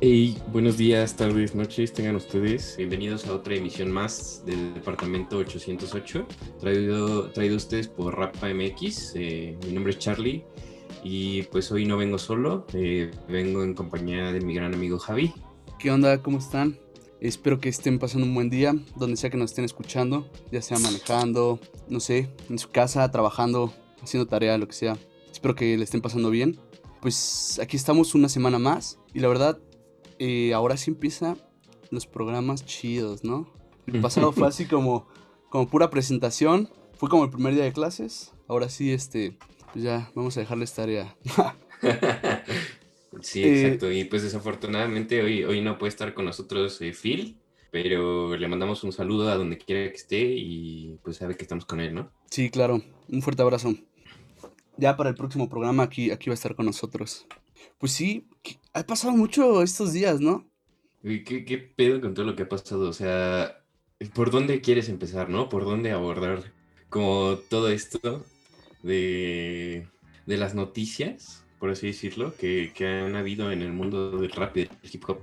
Hey, buenos días, tardes, noches, tengan ustedes. Bienvenidos a otra emisión más del Departamento 808, traído, traído ustedes por Rapa MX. Eh, mi nombre es Charlie y pues hoy no vengo solo, eh, vengo en compañía de mi gran amigo Javi. ¿Qué onda? ¿Cómo están? Espero que estén pasando un buen día, donde sea que nos estén escuchando, ya sea manejando, no sé, en su casa, trabajando, haciendo tarea, lo que sea. Espero que le estén pasando bien. Pues aquí estamos una semana más y la verdad eh, ahora sí empiezan los programas chidos, ¿no? El pasado fue así como, como pura presentación, fue como el primer día de clases, ahora sí, este, pues ya vamos a dejarles tarea. sí, exacto, y pues desafortunadamente hoy, hoy no puede estar con nosotros eh, Phil, pero le mandamos un saludo a donde quiera que esté y pues sabe que estamos con él, ¿no? Sí, claro, un fuerte abrazo. Ya para el próximo programa aquí, aquí va a estar con nosotros. Pues sí, ha pasado mucho estos días, ¿no? ¿Qué, ¿Qué pedo con todo lo que ha pasado? O sea, ¿por dónde quieres empezar, no? ¿Por dónde abordar como todo esto de, de las noticias, por así decirlo, que, que, han habido en el mundo del rap y del hip hop?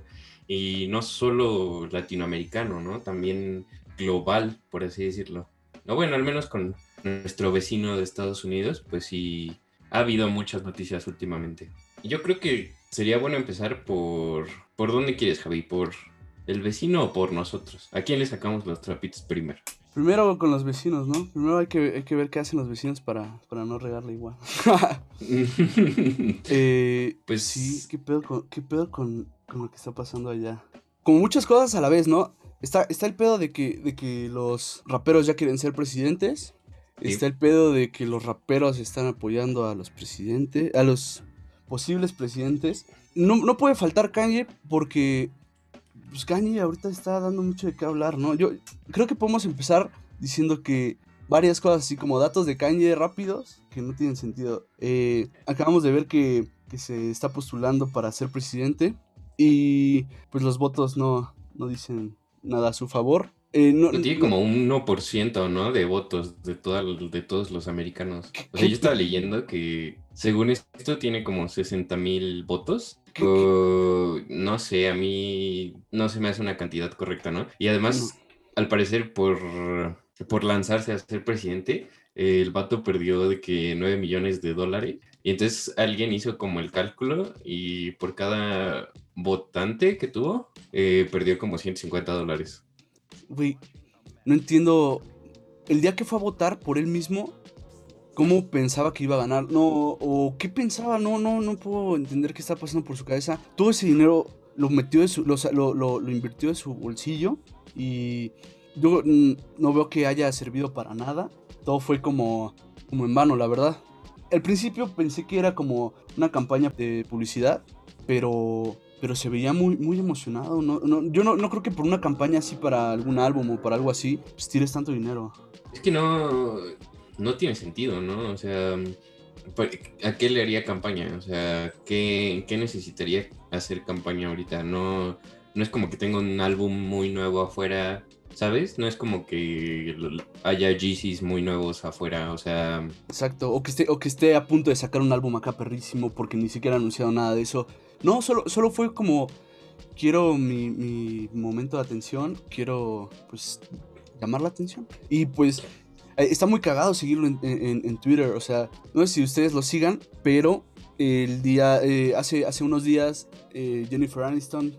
Y no solo latinoamericano, ¿no? También global, por así decirlo. No, bueno, al menos con nuestro vecino de Estados Unidos, pues sí, ha habido muchas noticias últimamente. Yo creo que sería bueno empezar por... ¿Por dónde quieres, Javi? ¿Por el vecino o por nosotros? ¿A quién le sacamos los trapitos primero? Primero con los vecinos, ¿no? Primero hay que, hay que ver qué hacen los vecinos para, para no regarle igual. eh, pues sí, ¿qué pedo, con, qué pedo con, con, lo que está pasando allá? Como muchas cosas a la vez, ¿no? Está, está el pedo de que, de que los raperos ya quieren ser presidentes. Sí. Está el pedo de que los raperos están apoyando a los presidentes, a los posibles presidentes. No, no puede faltar Kanye porque pues Kanye ahorita está dando mucho de qué hablar, ¿no? Yo creo que podemos empezar diciendo que varias cosas así como datos de Kanye rápidos que no tienen sentido. Eh, acabamos de ver que, que, se está postulando para ser presidente y pues los votos no, no dicen nada a su favor. Eh, no, tiene como un 1%, ¿no? De votos de, toda, de todos los americanos. O sea, yo estaba leyendo que según esto tiene como 60 mil votos. O, no sé, a mí no se me hace una cantidad correcta, ¿no? Y además, al parecer, por, por lanzarse a ser presidente, el vato perdió de que 9 millones de dólares. Y entonces alguien hizo como el cálculo y por cada votante que tuvo, eh, perdió como 150 dólares. Güey, no entiendo. El día que fue a votar por él mismo, ¿cómo pensaba que iba a ganar? No, o qué pensaba, no, no, no puedo entender qué está pasando por su cabeza. Todo ese dinero lo metió de su, lo, lo, lo invirtió de su bolsillo y yo no veo que haya servido para nada. Todo fue como, como en vano, la verdad. Al principio pensé que era como una campaña de publicidad, pero pero se veía muy, muy emocionado. No, no, yo no, no, creo que por una campaña así para algún álbum o para algo así, pues tires tanto dinero. Es que no, no tiene sentido, ¿no? O sea, ¿a qué le haría campaña? O sea, ¿qué, qué necesitaría hacer campaña ahorita? No, no es como que tenga un álbum muy nuevo afuera, ¿sabes? No es como que haya Yeezys muy nuevos afuera, o sea... Exacto, o que, esté, o que esté a punto de sacar un álbum acá perrísimo porque ni siquiera ha anunciado nada de eso. No, solo, solo fue como, quiero mi, mi, momento de atención, quiero pues llamar la atención. Y pues está muy cagado seguirlo en, en, Twitter, o sea, no sé si ustedes lo sigan, pero el día, eh, hace, hace unos días eh, Jennifer Aniston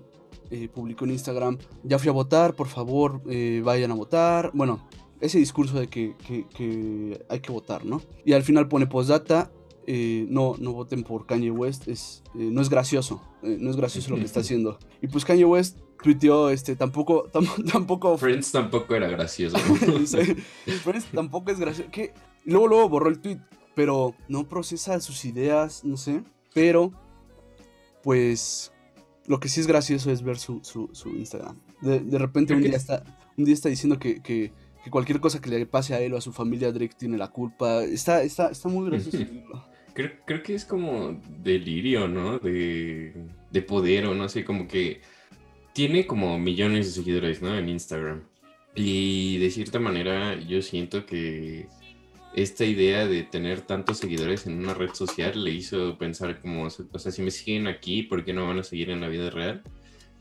eh, publicó en Instagram, ya fui a votar, por favor eh, vayan a votar. Bueno, ese discurso de que, que, que, hay que votar, ¿no? Y al final pone postdata, eh, no, no voten por Kanye West, es, no es gracioso, no es gracioso lo que está haciendo. Y pues Kanye West tuiteó, este, tampoco, tam, tampoco... Friends tampoco era gracioso. Friends tampoco es gracioso. Que luego, luego borró el tweet, pero no procesa sus ideas, no sé. Pero, pues, lo que sí es gracioso es ver su, su, su Instagram. De, de repente un día, está, un día está diciendo que, que, que, cualquier cosa que le pase a él o a su familia, Drake tiene la culpa. Está, está, está muy gracioso. Creo, creo, que es como delirio, ¿no? De, de poder o no sé, como que tiene como millones de seguidores, ¿no? En Instagram. Y de cierta manera yo siento que esta idea de tener tantos seguidores en una red social le hizo pensar como, o sea, si me siguen aquí, ¿por qué no van a seguir en la vida real?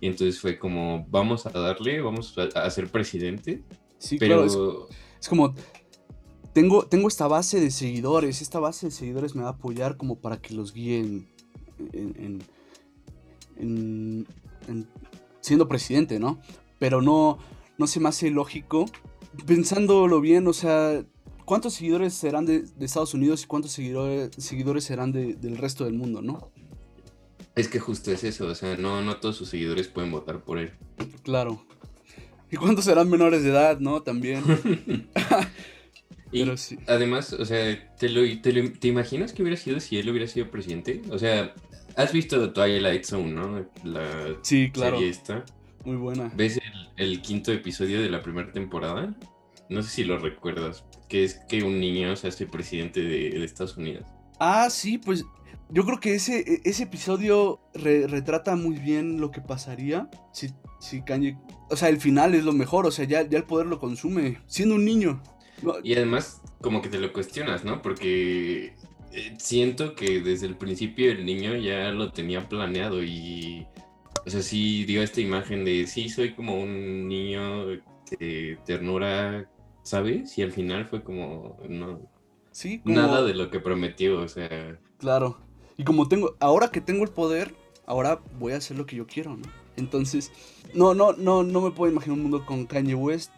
Y entonces fue como, vamos a darle, vamos a, ser presidente. Sí, pero es, como, tengo, tengo esta base de seguidores, esta base de seguidores me va a apoyar como para que los guíen en, siendo presidente, ¿no? Pero no, no se me hace lógico, pensándolo bien, o sea, ¿cuántos seguidores serán de, Estados Unidos y cuántos seguidores, seguidores serán del resto del mundo, no? Es que justo es eso, o sea, no, no todos sus seguidores pueden votar por él. Claro. ¿Y cuántos serán menores de edad, no? También. y además, o sea, ¿te, lo, te, imaginas que hubiera sido si él hubiera sido presidente? O sea, has visto Twilight Zone, ¿no? La sí, claro. serie esta. Muy buena. ¿Ves el, quinto episodio de la primera temporada? No sé si lo recuerdas, que es que un niño se hace presidente de Estados Unidos. Ah, sí, pues yo creo que ese, e, ese episodio retrata muy bien lo que pasaría si, si Kanye... O sea, el final es lo mejor, o sea, ya, ya el poder lo consume, siendo un niño. Y además, como que te lo cuestionas, ¿no? Porque eh, siento que desde el principio el niño ya lo tenía planeado y... O sea, sí dio esta imagen de, sí, soy como un niño de ternura, ¿sabes? Y al final fue como, no... Sí, Nada de lo que prometió, o sea... Claro. Y como tengo, ahora que tengo el poder, ahora voy a hacer lo que yo quiero, ¿no? Entonces, no, no, no, no me puedo imaginar un mundo con Kanye West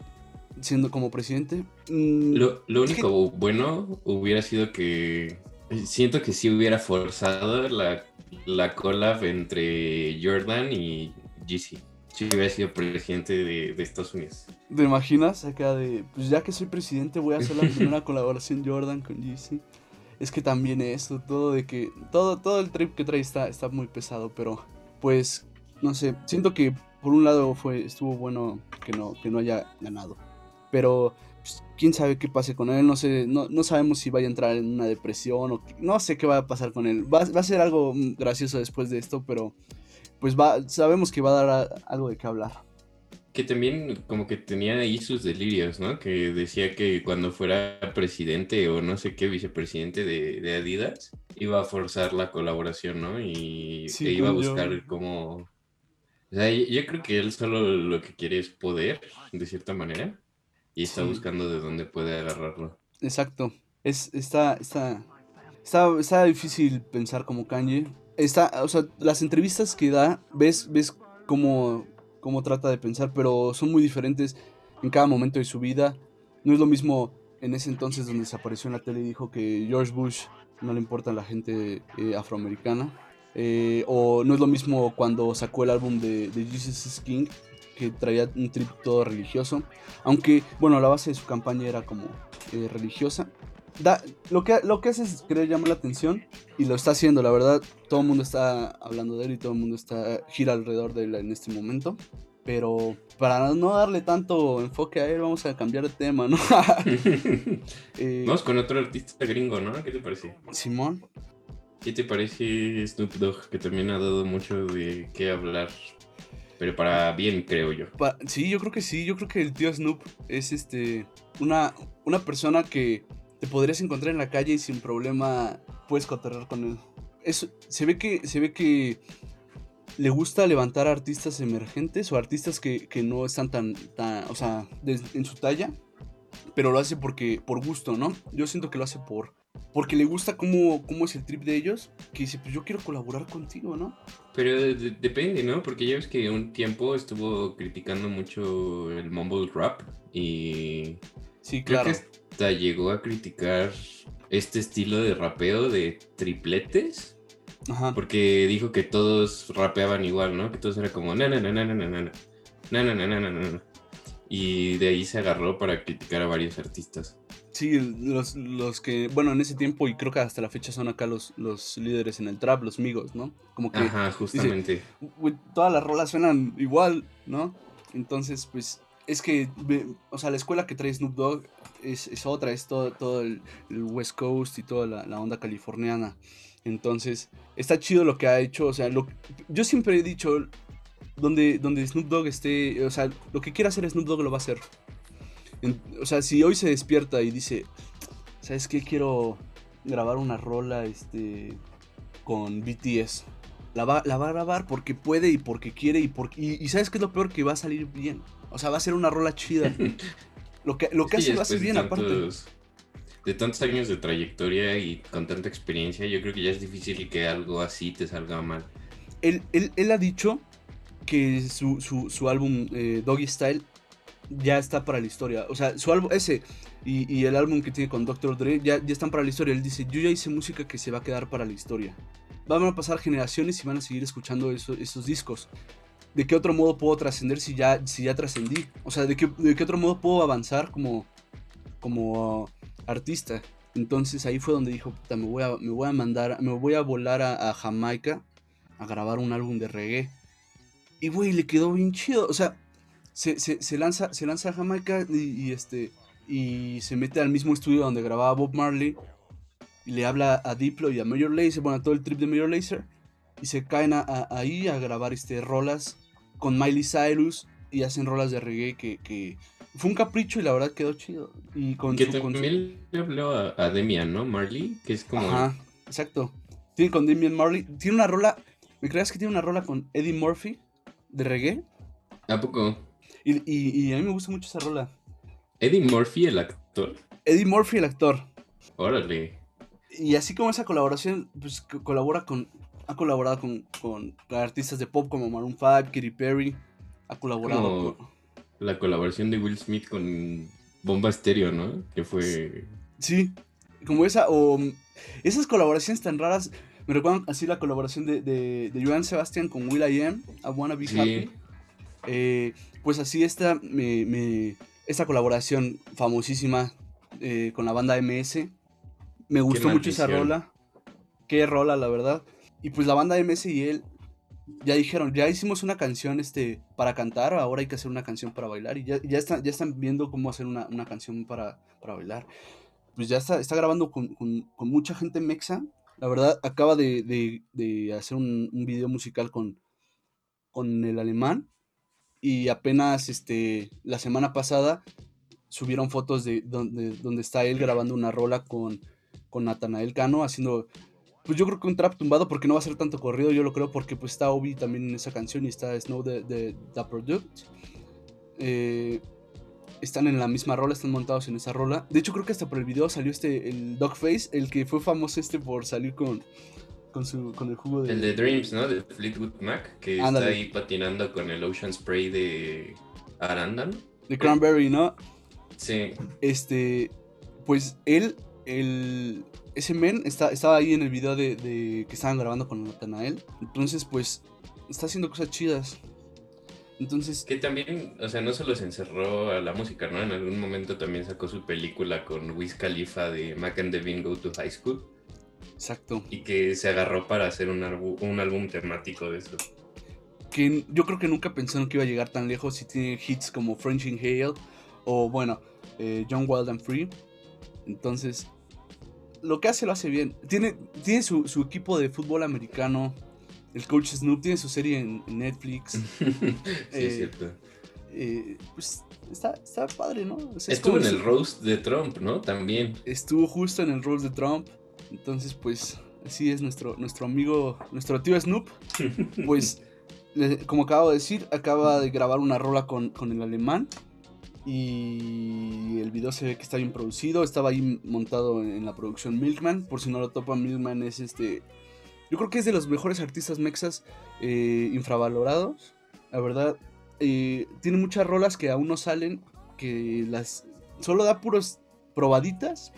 siendo como presidente. Mm, lo, único bueno hubiera sido que siento que sí hubiera forzado la, la collab entre Jordan y GC. Si hubiera sido presidente de, de, Estados Unidos. ¿Te imaginas? Acá de, pues ya que soy presidente voy a hacer la primera colaboración Jordan con GC es que también esto, todo de que, todo, todo el trip que trae está, está muy pesado, pero pues, no sé, siento que por un lado fue, estuvo bueno que no, que no haya ganado, pero pues, quién sabe qué pase con él, no sé, no, no, sabemos si vaya a entrar en una depresión o no sé qué va a pasar con él, va, va a ser algo gracioso después de esto, pero pues va, sabemos que va a dar algo de qué hablar que también como que tenía ahí sus delirios, ¿no? Que decía que cuando fuera presidente o no sé qué, vicepresidente de, Adidas, iba a forzar la colaboración, ¿no? Y iba a buscar como... O sea, yo creo que él solo lo que quiere es poder, de cierta manera, y está buscando de dónde puede agarrarlo. Exacto. Es, está, está, está, está difícil pensar como Kanye. Está, o sea, las entrevistas que da, ves, ves como cómo trata de pensar, pero son muy diferentes en cada momento de su vida. No es lo mismo en ese entonces donde se apareció en la tele y dijo que George Bush no le importa a la gente eh, afroamericana. Eh, o no es lo mismo cuando sacó el álbum de, Jesus is King, que traía un trip todo religioso. Aunque, bueno, la base de su campaña era como eh, religiosa lo, que, lo que hace es querer llamar la atención y lo está haciendo, la verdad. Todo el mundo está hablando de él y todo el mundo está gira alrededor de él en este momento. Pero para no darle tanto enfoque a él, vamos a cambiar de tema, ¿no? Eh, vamos con otro artista gringo, ¿no? ¿Qué te parece? Simón. ¿Qué te parece Snoop Dogg, que también ha dado mucho de qué hablar? Pero para bien, creo yo. sí, yo creo que sí. Yo creo que el tío Snoop es este una, una persona que te podrías encontrar en la calle y sin problema puedes cotorrear con él. Eso, se ve que, se ve que le gusta levantar artistas emergentes o artistas que, no están tan, tan o sea, en su talla, pero lo hace porque, por gusto, ¿no? Yo siento que lo hace por, porque le gusta cómo, cómo es el trip de ellos, que dice, pues yo quiero colaborar contigo, ¿no? Pero depende, ¿no? Porque ya ves que un tiempo estuvo criticando mucho el mumble rap y... Sí, claro llegó a criticar este estilo de rapeo de tripletes. Ajá. Porque dijo que todos rapeaban igual, ¿no? Que todos era como na na na na na na na na na na na y de ahí se agarró para criticar a varios artistas. Sí, los, los, que, bueno, en ese tiempo y creo que hasta la fecha son acá los, los líderes en el trap, los migos, ¿no? Como que... Ajá, justamente. todas las rolas suenan igual, ¿no? Entonces, pues, es que, o sea, la escuela que trae Snoop Dogg es, otra, es todo, todo el, West Coast y toda la, onda californiana. Entonces, está chido lo que ha hecho. O sea, lo, yo siempre he dicho, donde, donde Snoop Dogg esté, o sea, lo que quiera hacer Snoop Dogg lo va a hacer. O sea, si hoy se despierta y dice, ¿sabes qué? Quiero grabar una rola este, con BTS. la va, la va a grabar porque puede y porque quiere y porque... Y, sabes qué es lo peor, que va a salir bien. O sea, va a ser una rola chida. lo que, lo que hace lo hace bien aparte. De tantos años de trayectoria y con tanta experiencia, yo creo que ya es difícil que algo así te salga mal. Él, él, ha dicho que su, su, álbum eh, Doggy Style ya está para la historia. O sea, su álbum, ese y, el álbum que tiene con Dr. Dre ya, ya están para la historia. Él dice, yo ya hice música que se va a quedar para la historia van a pasar generaciones y van a seguir escuchando esos discos. ¿De qué otro modo puedo trascender si ya, si ya trascendí? O sea, ¿de qué, ¿de qué, otro modo puedo avanzar como, como artista? Entonces ahí fue donde dijo, me voy a, me voy a mandar, me voy a volar a, Jamaica a grabar un álbum de reggae. Y güey, le quedó bien chido. O sea, se, se, lanza, se lanza a Jamaica y, y, este, y se mete al mismo estudio donde grababa Bob Marley y le habla a Diplo y a Major Lazer, bueno, a todo el trip de Major Lazer, y se caen ahí a grabar este, rolas con Miley Cyrus y hacen rolas de reggae que, fue un capricho y la verdad quedó chido. Y con que también le habló a, Demian, ¿no? Marley, que es como... Ajá, exacto. Tiene con Demian Marley, tiene una rola, ¿me creas que tiene una rola con Eddie Murphy de reggae? ¿A poco? Y, y a mí me gusta mucho esa rola. ¿Eddie Murphy el actor? Eddie Murphy el actor. Órale y así como esa colaboración, pues colabora con, ha colaborado con, con, artistas de pop como Maroon 5, Katy Perry, ha colaborado con... La colaboración de Will Smith con Bomba Stereo, ¿no? Que fue... Sí, como esa, o esas colaboraciones tan raras, me recuerdan así la colaboración de, de, de Joan Sebastian con Will I Am, I Wanna Be Happy. Eh, pues así esta, me, esta colaboración famosísima eh, con la banda MS, me gustó mucho esa rola. Qué rola, la verdad. Y pues la banda MS y él ya dijeron, ya hicimos una canción este, para cantar, ahora hay que hacer una canción para bailar. Y ya, ya, están, ya están viendo cómo hacer una, canción para, para, bailar. Pues ya está, está grabando con, mucha gente mexa. La verdad, acaba de, hacer un, video musical con, con el alemán. Y apenas este, la semana pasada subieron fotos de donde, donde está él grabando una rola con con Natanael Cano haciendo, pues yo creo que un trap tumbado porque no va a ser tanto corrido, yo lo creo porque pues está Obi también en esa canción y está Snow de, The Product. Eh, están en la misma rola, están montados en esa rola. De hecho creo que hasta por el video salió este, el Dogface, el que fue famoso este por salir con... Con, su, con el jugo de... El de Dreams, ¿no? De Fleetwood Mac, que está ahí patinando con el Ocean Spray de Arandan. De Cranberry, ¿no? Sí. Este, pues él el, ese men está, estaba ahí en el video de, que estaban grabando con Nathanael. Entonces, pues, está haciendo cosas chidas. Entonces. Que también, o sea, no solo se encerró a la música, ¿no? En algún momento también sacó su película con Wiz Khalifa de Mac and Devin Go to High School. Exacto. Y que se agarró para hacer un, un álbum temático de eso. Que yo creo que nunca pensaron que iba a llegar tan lejos y tiene hits como French Hale o, bueno, eh, John Wild and Free. Entonces, lo que hace lo hace bien. Tiene, tiene su, equipo de fútbol americano. El coach Snoop tiene su serie en, Netflix. sí, es eh, cierto. Eh, pues está, está, padre, ¿no? Estuvo en el roast de Trump, ¿no? También. Estuvo justo en el roast de Trump. Entonces, pues, así es nuestro, nuestro amigo, nuestro tío Snoop. Pues, como acabo de decir, acaba de grabar una rola con, con el alemán. Y el video se ve que está bien producido. Estaba ahí montado en la producción Milkman. Por si no lo topan, Milkman es este. Yo creo que es de los mejores artistas mexas eh, infravalorados. La verdad, eh, tiene muchas rolas que aún no salen. Que las. Solo da puros probaditas.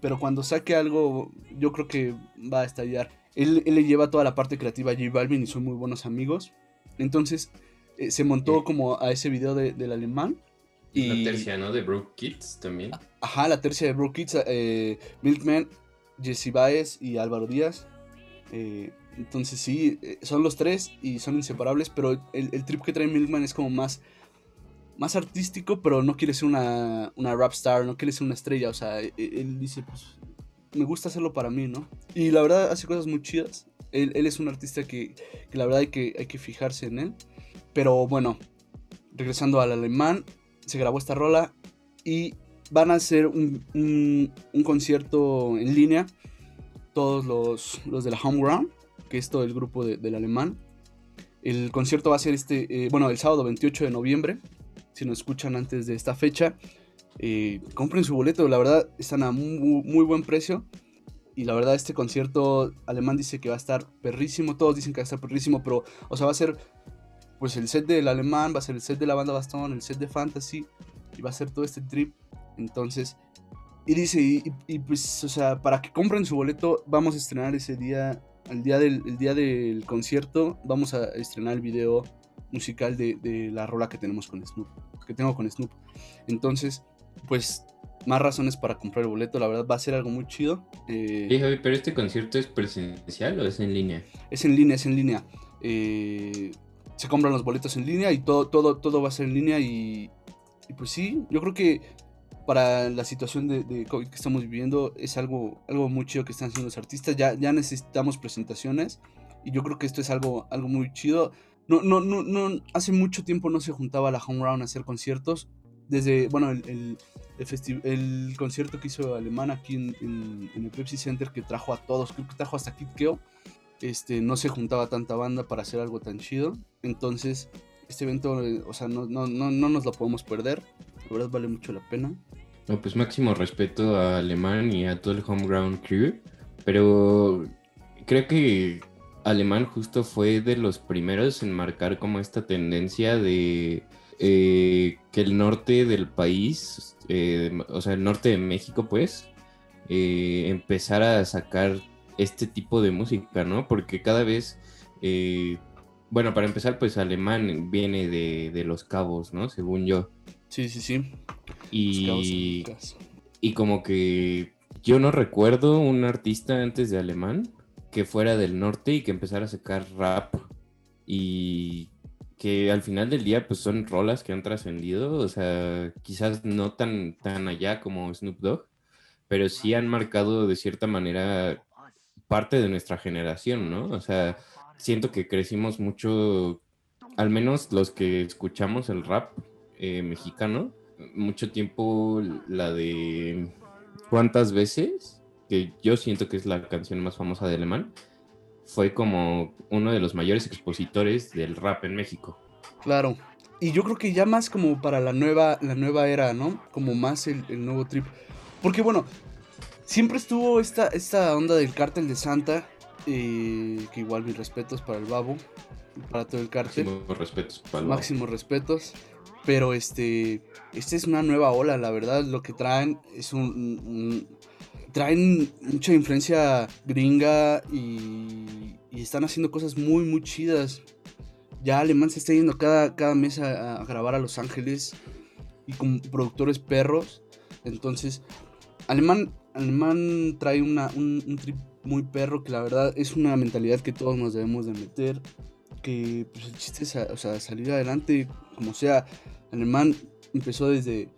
Pero cuando saque algo, yo creo que va a estallar. Él, le lleva toda la parte creativa a J Balvin y son muy buenos amigos. Entonces, eh, se montó como a ese video del alemán la tercia, ¿no? De Broke Kids también. Ajá, la tercia de Broke Kids. Eh, Milkman, Jesse Baez y Álvaro Díaz. Eh, entonces sí, son los tres y son inseparables, pero el, trip que trae Milkman es como más, más artístico, pero no quiere ser una, una rap star, no quiere ser una estrella. O sea, e, e, él, dice, pues, me gusta hacerlo para mí, ¿no? Y la verdad hace cosas muy chidas. Él, es un artista que, que, la verdad hay que, hay que fijarse en él. Pero bueno, regresando al alemán, se grabó esta rola y van a hacer un, un, concierto en línea, todos los, los de la Home Ground, que es todo el grupo del alemán. El concierto va a ser este, eh, bueno, el sábado 28 de noviembre. Si nos escuchan antes de esta fecha, eh, compren su boleto. La verdad, están a muy, buen precio. Y la verdad, este concierto alemán dice que va a estar perrísimo. Todos dicen que va a estar perrísimo, pero, o sea, va a ser pues el set del alemán, va a ser el set de la banda Bastón, el set de Fantasy. Y va a ser todo este trip. Entonces, y dice, y, pues, o sea, para que compren su boleto, vamos a estrenar ese día, el día del, día del concierto, vamos a estrenar el video musical de, la rola que tenemos con Snoop, que tengo con Snoop. Entonces, pues, más razones para comprar el boleto, la verdad va a ser algo muy chido. Eh, pero este concierto es presencial o es en línea? Es en línea, es en línea. Eh, se compran los boletos en línea y todo, todo, todo va a ser en línea y, y pues sí, yo creo que para la situación de, COVID que estamos viviendo es algo, algo muy chido que están haciendo los artistas. Ya, ya necesitamos presentaciones y yo creo que esto es algo, algo muy chido. No, no, no, no, hace mucho tiempo no se juntaba la Home Round a hacer conciertos. Desde, bueno, el, el, el, concierto que hizo Alemán aquí en, el Pepsi Center que trajo a todos, creo que trajo hasta Kid Keo. Este, no se juntaba tanta banda para hacer algo tan chido. Entonces, este evento, eh, o sea, no, no, no, no nos lo podemos perder. La verdad vale mucho la pena. No, pues máximo respeto a Alemán y a todo el Homeground Crew, pero creo que Alemán justo fue de los primeros en marcar como esta tendencia de eh, que el norte del país, eh, o sea, el norte de México, pues, eh, empezara a sacar este tipo de música, ¿no? Porque cada vez, bueno, para empezar, pues Alemán viene de, de Los Cabos, ¿no? Según yo. Sí, sí, sí. Y, y como que yo no recuerdo un artista antes de alemán que fuera del norte y que empezara a sacar rap y que al final del día pues son rolas que han trascendido, o sea, quizás no tan, tan allá como Snoop Dogg, pero sí han marcado de cierta manera parte de nuestra generación, ¿no? O sea, siento que crecimos mucho, al menos los que escuchamos el rap eh, mexicano, mucho tiempo la de ¿Cuántas veces? Que yo siento que es la canción más famosa de Alemán. Fue como uno de los mayores expositores del rap en México. Claro. Y yo creo que ya más como para la nueva, la nueva era, ¿no? Como más el, nuevo trip. Porque bueno, siempre estuvo esta, esta onda del cártel de Santa. Eh, que igual mis respetos para el babo. Para todo el cártel. Máximos respetos para el Máximos respetos. Pero este, esta es una nueva ola, la verdad. Lo que traen es un, traen mucha influencia gringa y, están haciendo cosas muy, muy chidas. Ya Alemán se está yendo cada, cada mes a, grabar a Los Ángeles y con productores perros. Entonces, Alemán, Alemán trae una, un, trip muy perro que la verdad es una mentalidad que todos nos debemos de meter. Que pues, el chiste es o sea, salir adelante como sea. Alemán empezó desde,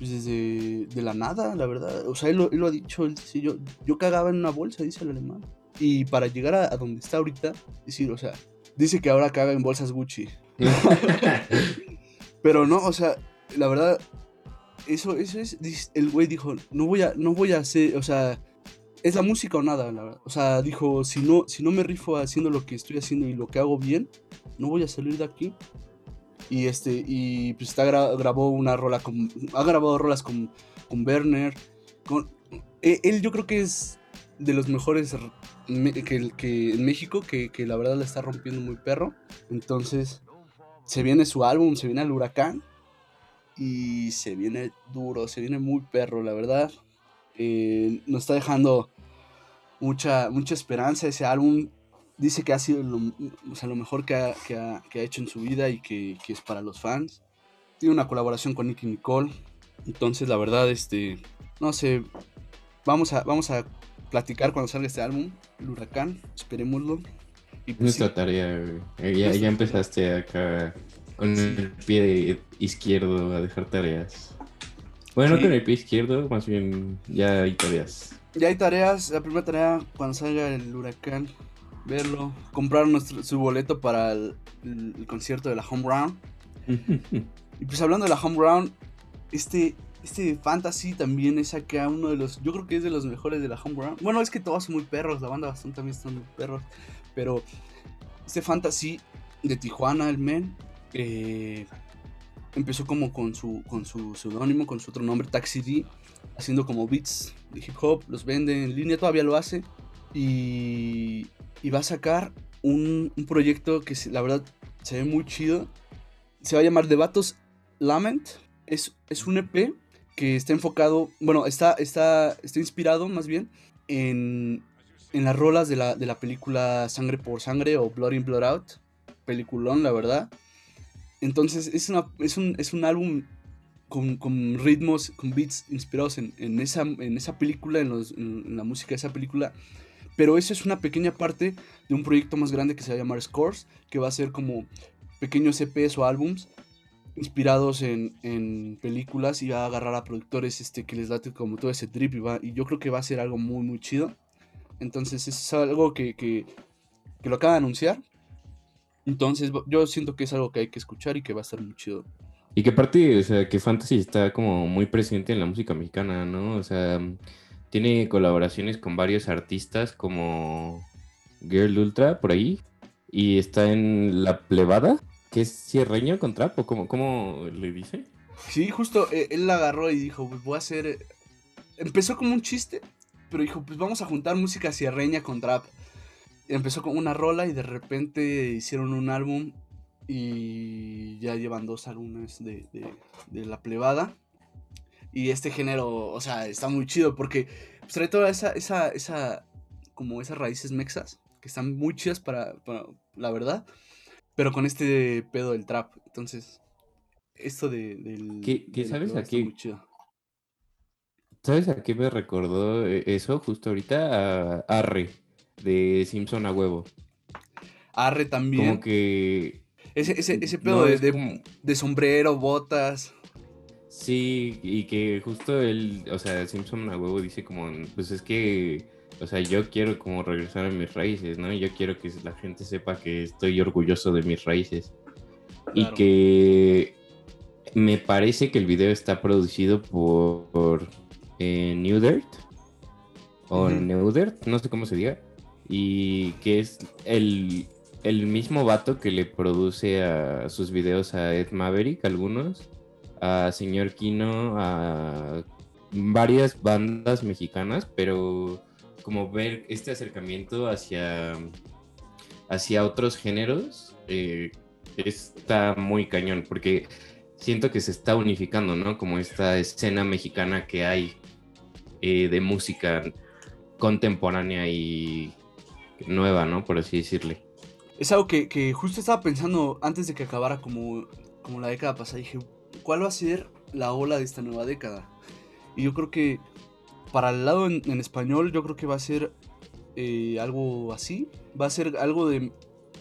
pues desde de la nada, la verdad. O sea, él lo, ha dicho, él dice, yo, yo cagaba en una bolsa, dice el alemán. Y para llegar a, donde está ahorita, decir, o sea, dice que ahora caga en bolsas Gucci. Pero no, o sea, la verdad, eso, eso es, el güey dijo, no voy a, no voy a hacer, o sea, es la música o nada, la verdad. O sea, dijo, si no, si no me rifo haciendo lo que estoy haciendo y lo que hago bien, no voy a salir de aquí. Y este, y pues está grabó una rola con. Ha grabado rolas con, con Werner. Con, e, él yo creo que es de los mejores que, que en México, que, que, la verdad la está rompiendo muy perro. Entonces, se viene su álbum, se viene el huracán. Y se viene duro, se viene muy perro, la verdad. Eh, nos está dejando mucha, mucha esperanza ese álbum dice que ha sido lo, lo mejor que ha, que, ha, que ha, hecho en su vida y que, que, es para los fans. Tiene una colaboración con Nicky Nicole. Entonces, la verdad, este, no sé, vamos a, vamos a platicar cuando salga este álbum, El Huracán, esperémoslo. Y pues, Nuestra tarea, eh, ya, ya, empezaste acá con el pie izquierdo a dejar tareas. Bueno, no con el pie izquierdo, más bien ya hay tareas. Ya hay tareas, la primera tarea cuando salga el huracán verlo, comprar nuestro, su boleto para el, concierto de la Home Round. y pues hablando de la Home Round, este, este Fantasy también es acá uno de los, yo creo que es de los mejores de la Home Round. Bueno, es que todos son muy perros, la banda bastante también están muy perros. Pero este fantasy de Tijuana, el men, eh, empezó como con su, con su seudónimo, con su otro nombre, Taxi D, haciendo como beats de hip hop, los vende en línea, todavía lo hace. Y, y va a sacar un, un, proyecto que la verdad se ve muy chido. Se va a llamar Debatos Lament. Es, es un EP que está enfocado, bueno, está, está, está inspirado más bien en, en las rolas de la, de la película Sangre por Sangre o Blood in Blood Out. Peliculón, la verdad. Entonces es, una, es, un, es un álbum con, con, ritmos, con beats inspirados en, en, esa, en esa película, en, los, en, la música de esa película. Pero eso es una pequeña parte de un proyecto más grande que se va a llamar Scores, que va a ser como pequeños EPs o álbums inspirados en, en, películas y va a agarrar a productores este, que les date como todo ese trip y, va, y yo creo que va a ser algo muy muy chido. Entonces es algo que, que, que lo acaba de anunciar. Entonces yo siento que es algo que hay que escuchar y que va a estar muy chido. Y que aparte, o sea, que Fantasy está como muy presente en la música mexicana, ¿no? O sea, tiene colaboraciones con varios artistas como Girl Ultra por ahí. Y está en La Plebada, que es cierreño con trap, o como, ¿cómo le dice? Sí, justo eh, él la agarró y dijo, pues voy a hacer... Empezó como un chiste, pero dijo, pues vamos a juntar música sierreña con trap. Empezó con una rola y de repente hicieron un álbum y ya llevan dos álbumes de, de, la plebada. Y este género, o sea, está muy chido porque pues, trae toda esa, esa, esa, como esas raíces mexas, que están muy chidas para, para, la verdad, pero con este pedo del trap. Entonces, esto de, del... ¿Qué, qué sabes aquí? ¿Sabes a qué me recordó eh, eso justo ahorita? A Arre, de Simpson a huevo. Arre también. Como que ese, ese, ese pedo de, de, sombrero, botas. Sí, y que justo él, o sea, Simpson a huevo dice como, pues es que, o sea, yo quiero como regresar a mis raíces, ¿no? Yo quiero que la gente sepa que estoy orgulloso de mis raíces. Y que me parece que el video está producido por, eh, New Dirt. O New Dirt, no sé cómo se diga. Y que es el, el mismo vato que le produce a sus videos a Ed Maverick, algunos, a Señor Kino, a varias bandas mexicanas, pero como ver este acercamiento hacia, hacia otros géneros eh, está muy cañón, porque siento que se está unificando, ¿no? Como esta escena mexicana que hay eh, de música contemporánea y nueva, ¿no? Por así decirle es algo que, justo estaba pensando antes de que acabara como, como la década pasada. Dije, ¿cuál va a ser la ola de esta nueva década? Y yo creo que para el lado en, español, yo creo que va a ser eh, algo así. Va a ser algo de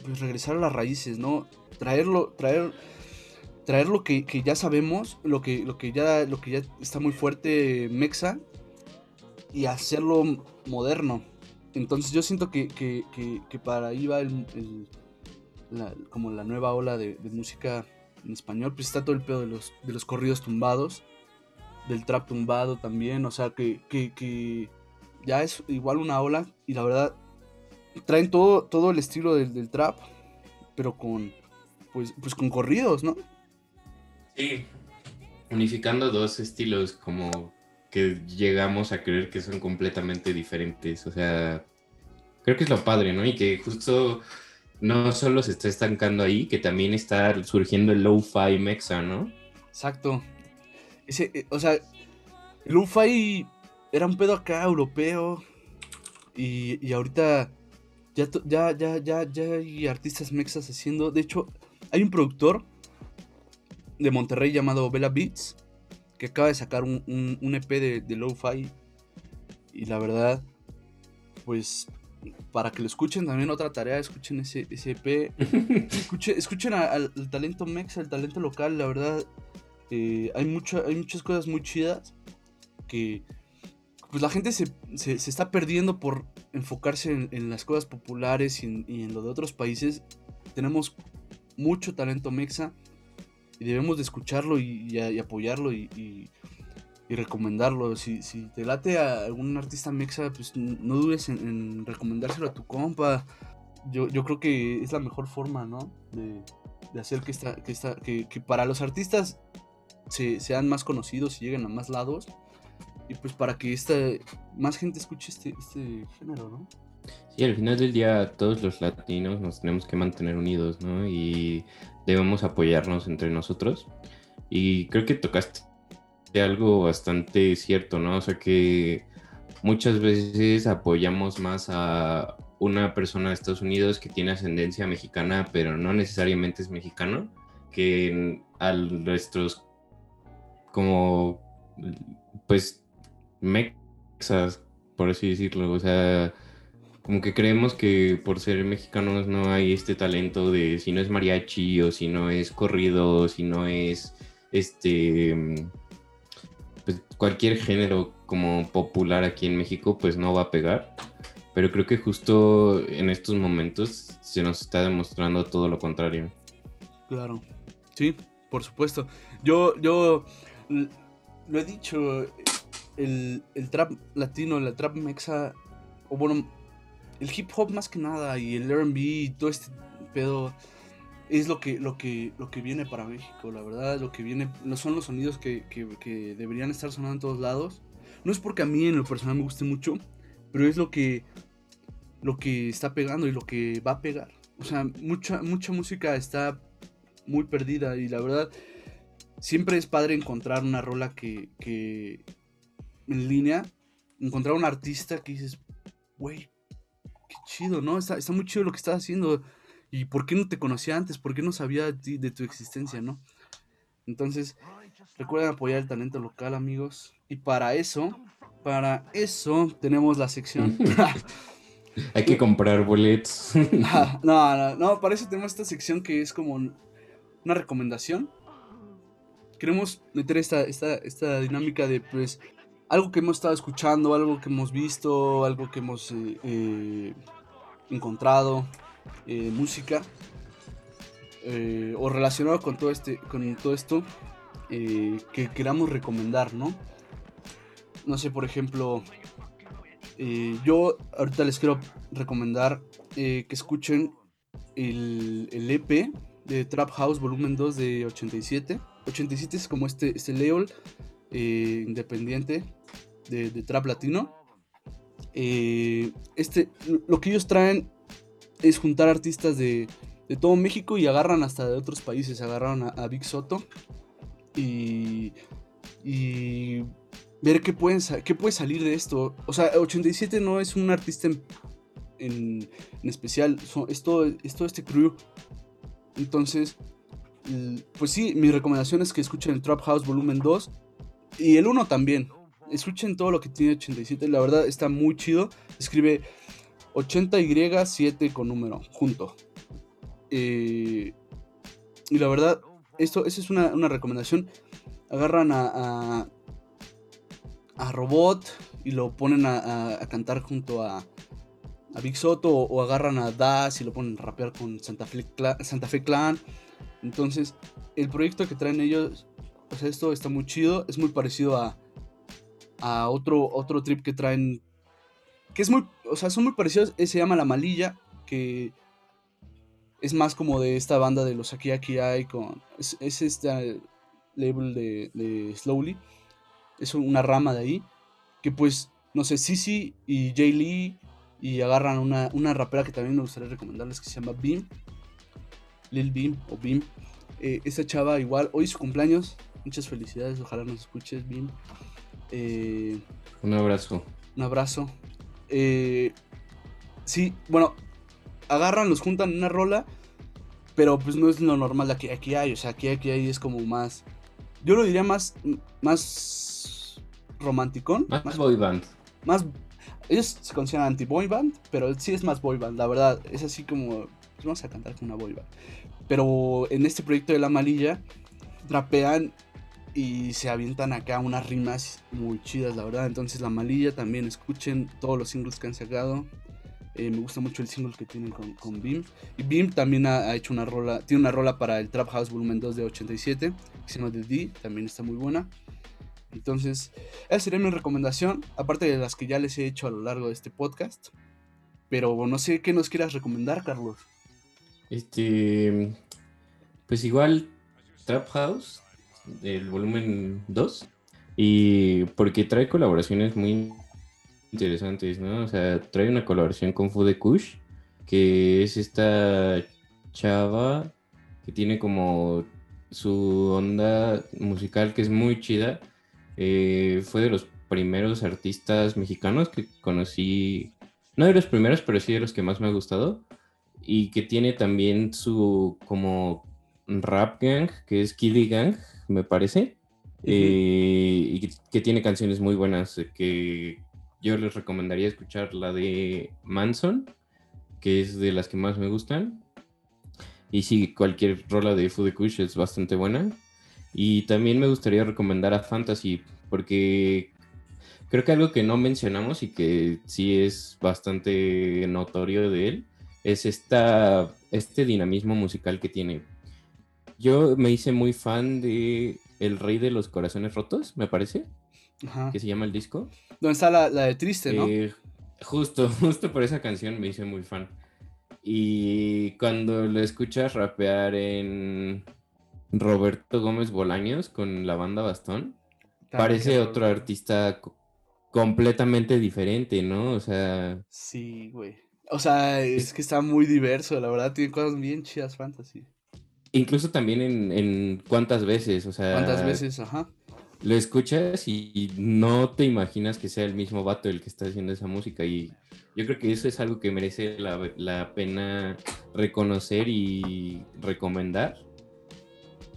pues, regresar a las raíces, ¿no? Traerlo, traer, traer lo que, ya sabemos, lo que, lo, que ya, lo que ya está muy fuerte Mexa y hacerlo moderno. Entonces yo siento que, para ahí va el, como la nueva ola de, música en español, pues está todo el pedo de los, de los corridos tumbados, del trap tumbado también, o sea que, ya es igual una ola y la verdad traen todo, todo el estilo del, trap, pero con, pues, pues con corridos, ¿no? Sí, unificando dos estilos como que llegamos a creer que son completamente diferentes. O sea, creo que es lo padre, ¿no? Y que justo no solo se está estancando ahí, que también está surgiendo el lo-fi mexa, ¿no? Exacto. Eh, o sea, el lo-fi era un pedo acá europeo y, y ahorita ya, ya, ya, ya, ya hay artistas mexas haciendo. De hecho, hay un productor de Monterrey llamado Bella Beats que acaba de sacar un, un, EP de, de Lo-Fi. Y la verdad, pues para que lo escuchen también otra tarea, escuchen ese, ese EP. escuchen, al, talento mexa, al talento local, la verdad. Eh, hay, mucho, hay muchas cosas muy chidas que pues la gente se, se, está perdiendo por enfocarse en, las cosas populares y en, y en, lo de otros países. Tenemos mucho talento mexa y debemos de escucharlo y, apoyarlo y, recomendarlo. Si, te late a algún artista mexa, pues no dudes en, recomendárselo a tu compa. yo, yo creo que es la mejor forma, ¿no? De, de hacer que, esta, que, esta, que, que para los artistas se, sean más conocidos y lleguen a más lados. Y pues para que esta, más gente escuche este, este género, ¿no? Sí, al final del día todos los latinos nos tenemos que mantener unidos, ¿no? Y debemos apoyarnos entre nosotros. Y creo que tocaste algo bastante cierto, ¿no? O sea que muchas veces apoyamos más a una persona de Estados Unidos que tiene ascendencia mexicana, pero no necesariamente es mexicano, que a nuestros como pues mexas, por así decirlo, o sea, como que creemos que por ser mexicanos no hay este talento de si no es mariachi o si no es corrido, si no es este pues cualquier género como popular aquí en México pues no va a pegar. Pero creo que justo en estos momentos se nos está demostrando todo lo contrario. Claro. Sí, por supuesto. Yo, yo lo he dicho, el, el trap latino, el trap mexa, o bueno, el hip hop más que nada y el RB y todo este pedo es lo que, lo que, lo que viene para México, la verdad, lo que viene, no son los sonidos que, que, deberían estar sonando en todos lados. No es porque a mí en lo personal me guste mucho, pero es lo que, lo que está pegando y lo que va a pegar. O sea, mucha, mucha música está muy perdida y la verdad, siempre es padre encontrar una rola que, que en línea, encontrar un artista que dices, güey, qué chido, ¿no? Está, está muy chido lo que estás haciendo. ¿Y por qué no te conocía antes? ¿Por qué no sabía de, de tu existencia, no? Entonces, recuerden apoyar el talento local, amigos. Y para eso, para eso tenemos la sección. Hay que comprar boletos. no, no, no, para eso tenemos esta sección que es como una recomendación. Queremos meter esta, esta, esta dinámica de, pues, algo que hemos estado escuchando, algo que hemos visto, algo que hemos eh, eh, encontrado, eh, música, o relacionado con todo, este, con todo esto que queramos recomendar, ¿no? No sé, por ejemplo, yo ahorita les quiero recomendar que escuchen el, el, EP de Trap House Volumen 2 de 87. 87 es como este, este Leol independiente de, trap latino. Eh, este, lo que ellos traen es juntar artistas de, de, todo México y agarran hasta de otros países. Agarraron a, Big Soto y, y ver qué, pueden, qué puede salir de esto. O sea, 87 no es un artista en, en, especial, es, todo, es todo este crew. Entonces, pues sí, mi recomendación es que escuchen el Trap House Volumen 2 y el 1 también escuchen todo lo que tiene 87, la verdad está muy chido. Escribe 80Y 7 con número, junto. Eh, y la verdad, esto, es una, recomendación. Agarran a, a, Robot y lo ponen a, cantar junto a, a Big Soto o, agarran a Das y lo ponen a rapear con Santa Fe, Santa Fe Clan. Entonces, el proyecto que traen ellos, o sea, esto está muy chido, es muy parecido a, a otro, otro trip que traen, que es muy, o sea, son muy parecidos, se llama La Malilla, que es más como de esta banda de los Aquí Aquí Hay, con, es, es este label de, de, Slowly, es una rama de ahí, que pues, no sé, Sisi y Jay Lee, y agarran una, una rapera que también me gustaría recomendarles, que se llama Beam, Lil Beam o Beam. Eh, esta chava igual, hoy es su cumpleaños, muchas felicidades, ojalá nos escuches, Beam. Eh, un abrazo. Un abrazo. Eh, sí, bueno, agarran, los juntan en una rola, pero pues no es lo normal aquí, aquí hay. O sea, aquí, aquí hay es como más. Yo lo diría más. Más romántico. Más, boy band. Más. Ellos se consideran anti-boy band, pero sí es más boy band, la verdad. Es así como. Pues vamos a cantar con una boy band. Pero en este proyecto de La Malilla, trapean y se avientan acá unas rimas muy chidas, la verdad. Entonces, La Malilla también, escuchen todos los singles que han sacado. Eh, me gusta mucho el single que tienen con, con. Y Beam también ha, hecho una rola, tiene una rola para el Trap House Volumen 2 de 87, que se llama The D, también está muy buena. Entonces, esa sería mi recomendación, aparte de las que ya les he hecho a lo largo de este podcast. Pero no sé qué nos quieras recomendar, Carlos. Este. Pues igual, Trap House, el volumen 2. Y porque trae colaboraciones muy interesantes, ¿no? O sea, trae una colaboración con Fude Kush, que es esta chava que tiene como su onda musical que es muy chida. Eh, fue de los primeros artistas mexicanos que conocí, no de los primeros, pero sí de los que más me ha gustado. Y que tiene también su como rap gang, que es Kiddy Gang, me parece. Eh, y que, tiene canciones muy buenas eh, que yo les recomendaría escuchar la de Manson, que es de las que más me gustan. Y sí, cualquier rola de Food Kush es bastante buena. Y también me gustaría recomendar a Fantasy, porque creo que algo que no mencionamos y que sí es bastante notorio de él es esta, este dinamismo musical que tiene. Yo me hice muy fan de El Rey de los Corazones Rotos, me parece, que se llama el disco. ¿Dónde está la, de Triste, no? Eh, justo, justo por esa canción me hice muy fan. Y cuando lo escuchas rapear en Roberto Gómez Bolaños con la banda Bastón, parece otro artista completamente diferente, ¿no? O sea... Sí, güey. O sea, es que está muy diverso, la verdad, tiene cosas bien chidas fantasy. Incluso también en, en cuántas veces, o sea... ¿Cuántas veces? Ajá lo escuchas y no te imaginas que sea el mismo vato el que está haciendo esa música y yo creo que eso es algo que merece la, pena reconocer y recomendar.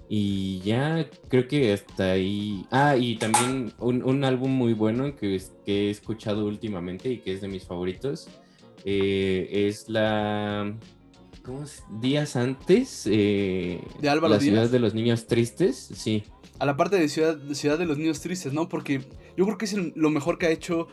Y ya creo que hasta ahí. Ah, y también un, álbum muy bueno que, que, he escuchado últimamente y que es de mis favoritos. Eh, es la. ¿Cómo es? Días antes. Eh, de Álvaro La ciudad de los niños tristes, sí a la parte de Ciudad, Ciudad de los Niños Tristes, ¿no? Porque yo creo que es lo mejor que ha hecho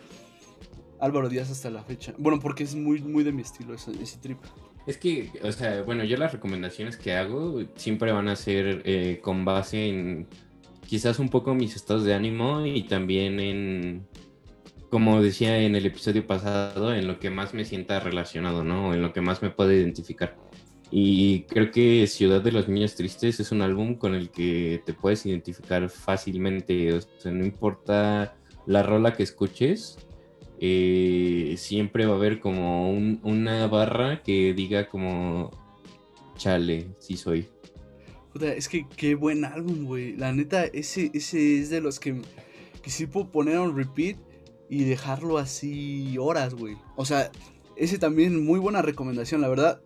Álvaro Díaz hasta la fecha. Bueno, porque es muy, muy de mi estilo ese, trip. Es que, o sea, bueno, yo las recomendaciones que hago siempre van a ser eh, con base en quizás un poco mis estados de ánimo y también en, como decía en el episodio pasado, en lo que más me sienta relacionado, ¿no? En lo que más me puede identificar. Y creo que Ciudad de los Niños Tristes es un álbum con el que te puedes identificar fácilmente. O sea, no importa la rola que escuches, eh, siempre va a haber como una barra que diga como, chale, sí soy. es que qué buen álbum, güey. La neta, ese, ese es de los que, que sí puedo poner un repeat y dejarlo así horas, güey. O sea, ese también muy buena recomendación, la verdad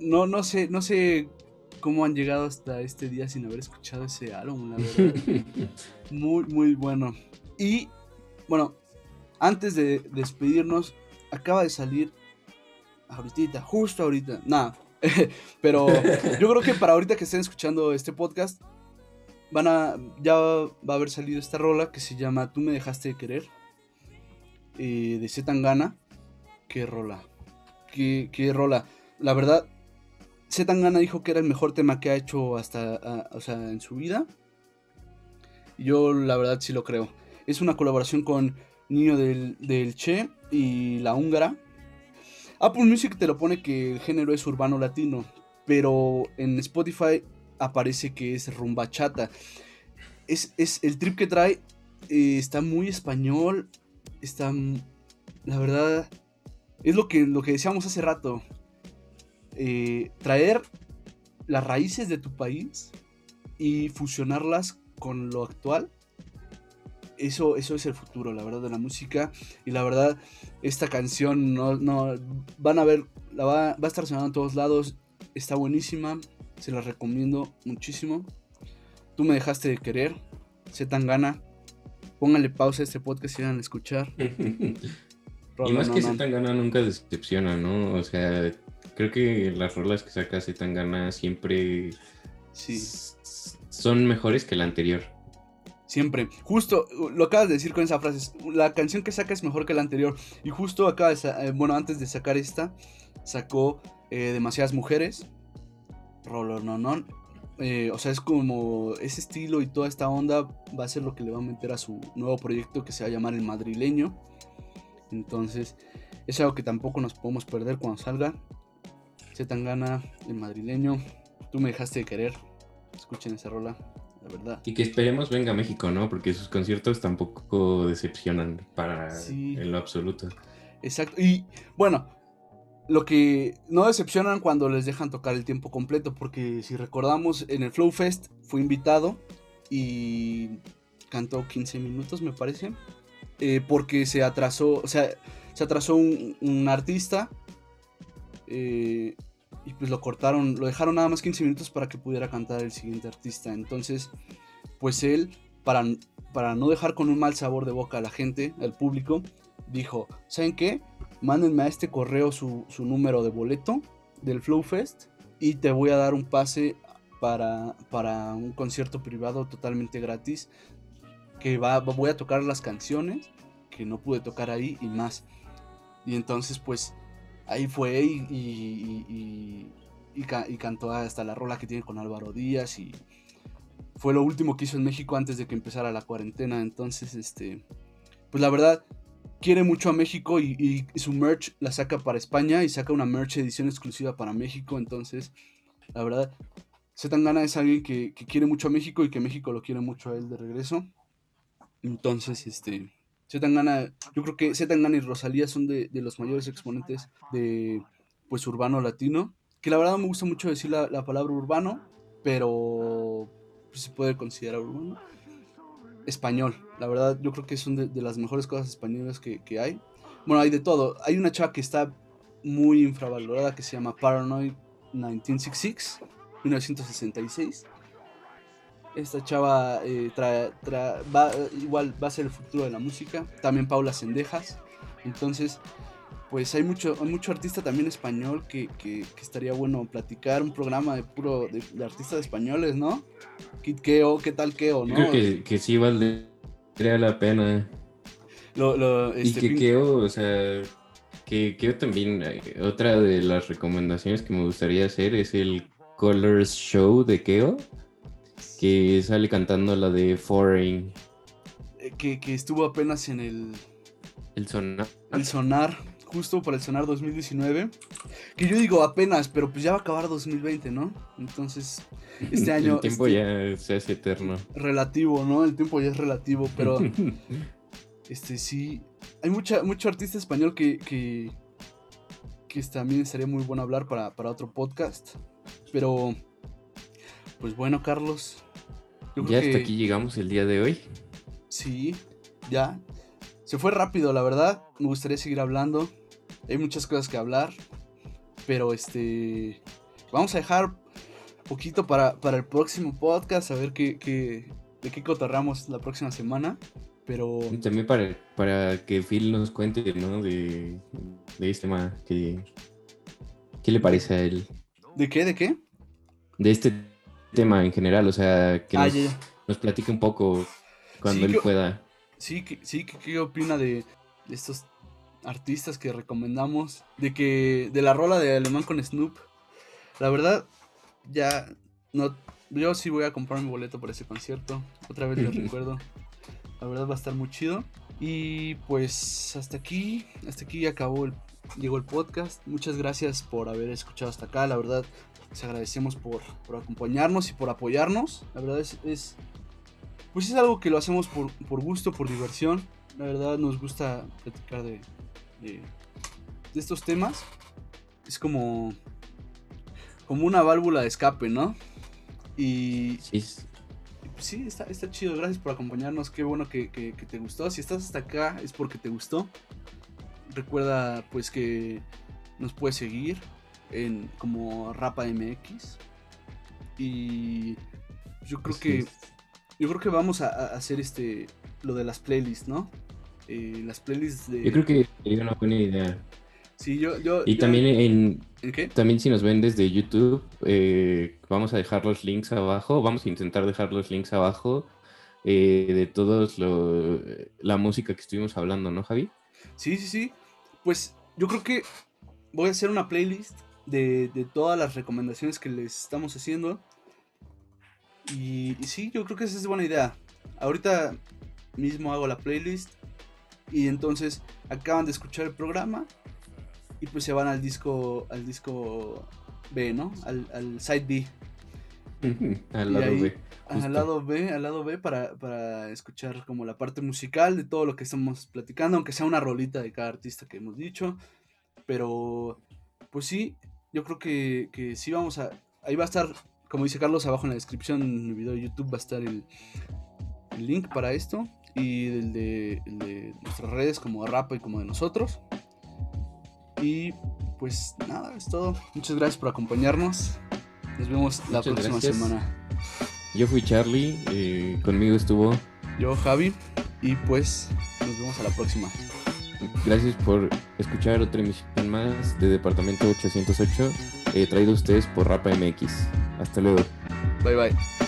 no, no sé, no sé cómo han llegado hasta este día sin haber escuchado ese álbum, la verdad. muy, muy bueno. Y bueno, antes de despedirnos, acaba de salir ahorita, justo ahorita, nada. Pero yo creo que para ahorita que estén escuchando este podcast, van a, ya va a haber salido esta rola que se llama Tú me dejaste de querer, eh, de Zetangana. Qué rola, qué, qué rola la verdad, Zetangana dijo que era el mejor tema que ha hecho hasta, o sea, en su vida. Yo la verdad sí lo creo. Es una colaboración con Niño del, Che y La Húngara. Apple Music te lo pone que el género es urbano latino, pero en Spotify aparece que es rumba chata. Es, es el trip que trae, eh, está muy español, está, la verdad, es lo que, lo que decíamos hace rato. Eh, traer las raíces de tu país y fusionarlas con lo actual. Eso, eso es el futuro, la verdad, de la música. Y la verdad, esta canción no, no van a ver, la va, va a estar sonando en todos lados. Está buenísima, se la recomiendo muchísimo. Tú me dejaste de querer, sé tan gana. Pónganle pausa a este podcast y van a escuchar. y más que tan gana nunca decepciona, ¿no? O sea, creo que las rolas que saca Zetangana siempre sí. son mejores que la anterior. Siempre. Justo, lo acabas de decir con esa frase. La canción que saca es mejor que la anterior. Y justo acaba de, eh, bueno, antes de sacar esta, sacó eh, Demasiadas Mujeres. Rollo no, no. Eh, o sea, es como ese estilo y toda esta onda va a ser lo que le va a meter a su nuevo proyecto que se va a llamar El Madrileño. Entonces, es algo que tampoco nos podemos perder cuando salga. gana el madrileño. Tú me dejaste de querer. Escuchen esa rola, la verdad. Y que esperemos venga a México, ¿no? Porque sus conciertos tampoco decepcionan para en lo absoluto. Exacto. Y bueno, lo que no decepcionan cuando les dejan tocar el tiempo completo, porque si recordamos en el Flow Fest fue invitado y cantó 15 minutos, me parece, eh, porque se atrasó, o sea, se atrasó un, artista eh, y pues lo cortaron, lo dejaron nada más 15 minutos para que pudiera cantar el siguiente artista. Entonces, pues él, para, para no dejar con un mal sabor de boca a la gente, al público, dijo, ¿saben qué? Mándenme a este correo su, número de boleto del Flow Fest y te voy a dar un pase para, para un concierto privado totalmente gratis que va, voy a tocar las canciones que no pude tocar ahí y más. Y entonces pues ahí fue y, y, cantó hasta la rola que tiene con Álvaro Díaz y fue lo último que hizo en México antes de que empezara la cuarentena. Entonces, este, pues la verdad, quiere mucho a México y, su merch la saca para España y saca una merch edición exclusiva para México. Entonces, la verdad, Zetangana es alguien que, quiere mucho a México y que México lo quiere mucho a él de regreso. Entonces, este, Zetangana, yo creo que Zetangana y Rosalía son de, los mayores exponentes de, pues, urbano latino. Que la verdad me gusta mucho decir la, palabra urbano, pero pues, se puede considerar urbano español. La verdad, yo creo que son de, las mejores cosas españolas que, hay. Bueno, hay de todo. Hay una chava que está muy infravalorada que se llama Paranoid 1966, 1966. Esta chava eh, va, igual va a ser el futuro de la música. También Paula Sendejas. Entonces, pues hay mucho, mucho artista también español que, estaría bueno platicar un programa de puro de, artistas españoles, ¿no? Keo, ¿qué tal Keo, no? creo que, que sí valdría la pena. Lo, y este, que Keo, o sea, que Keo también, eh, otra de las recomendaciones que me gustaría hacer es el Colors Show de Keo, que sale cantando la de Foreign. Eh, que, que estuvo apenas en el... El sonar. El sonar justo para el Sonar 2019. Que yo digo apenas, pero pues ya va a acabar 2020, ¿no? Entonces, este año... el tiempo este ya se hace eterno. Relativo, ¿no? El tiempo ya es relativo, pero... este sí... Hay mucha, mucho artista español que, que, que también estaría muy bueno hablar para, para otro podcast. Pero, pues bueno, Carlos. ya hasta aquí llegamos el día de hoy. Sí, ya. Se fue rápido, la verdad. Me gustaría seguir hablando. Hay muchas cosas que hablar. Pero este. Vamos a dejar poquito para, para el próximo podcast. A ver qué, de qué cotorramos la próxima semana. Pero. también para, para que Phil nos cuente, ¿no? De, de este tema. Que, ¿Qué le parece a él? ¿De qué? ¿De qué? De este tema en general. O sea, que ah, nos, platique un poco cuando él pueda. Sí, sí, ¿qué, opina de, estos artistas que recomendamos? De que, de la rola de Alemán con Snoop. La verdad, ya, no, yo sí voy a comprar mi boleto por ese concierto. Otra vez les recuerdo. La verdad va a estar muy chido. Y pues hasta aquí, hasta aquí acabó el, llegó el podcast. Muchas gracias por haber escuchado hasta acá. La verdad, les agradecemos por, por acompañarnos y por apoyarnos. La verdad es, es pues es algo que lo hacemos por, gusto, por diversión. La verdad nos gusta platicar de, de, estos temas. Es como, como una válvula de escape, ¿no? Y sí, sí está, está, chido. Gracias por acompañarnos. Qué bueno que, te gustó. Si estás hasta acá es porque te gustó. Recuerda pues que nos puedes seguir en como Rapa MX. Y yo creo que yo creo que vamos a, hacer este lo de las playlists, ¿no? Eh, las playlists de. Yo creo que sería una buena idea. Sí, yo. yo y también en. ¿En qué? También si nos ven desde YouTube, eh, vamos a dejar los links abajo. Vamos a intentar dejar los links abajo eh, de todos lo, la música que estuvimos hablando, ¿no, Javi? Sí, sí, sí. Pues yo creo que voy a hacer una playlist de, de todas las recomendaciones que les estamos haciendo. Y, sí, yo creo que esa es buena idea. Ahorita mismo hago la playlist y entonces acaban de escuchar el programa y pues se van al disco, al disco B, ¿no? Al, al side B. al lado B. Al lado B, al lado B para, para, escuchar como la parte musical de todo lo que estamos platicando, aunque sea una rolita de cada artista que hemos dicho. Pero, pues sí, yo creo que, que sí vamos a... Ahí va a estar, como dice Carlos, abajo en la descripción en el video de YouTube va a estar el, el link para esto. Y el de, el de nuestras redes como de Rapa y como de nosotros. Y pues nada, es todo. Muchas gracias por acompañarnos. Nos vemos la próxima semana. Yo fui Charlie, eh, conmigo estuvo. Yo, Javi, y pues nos vemos a la próxima. Gracias por escuchar otra emisión más de Departamento 808, eh, traído a ustedes por Rapa MX. Hasta luego. Bye bye.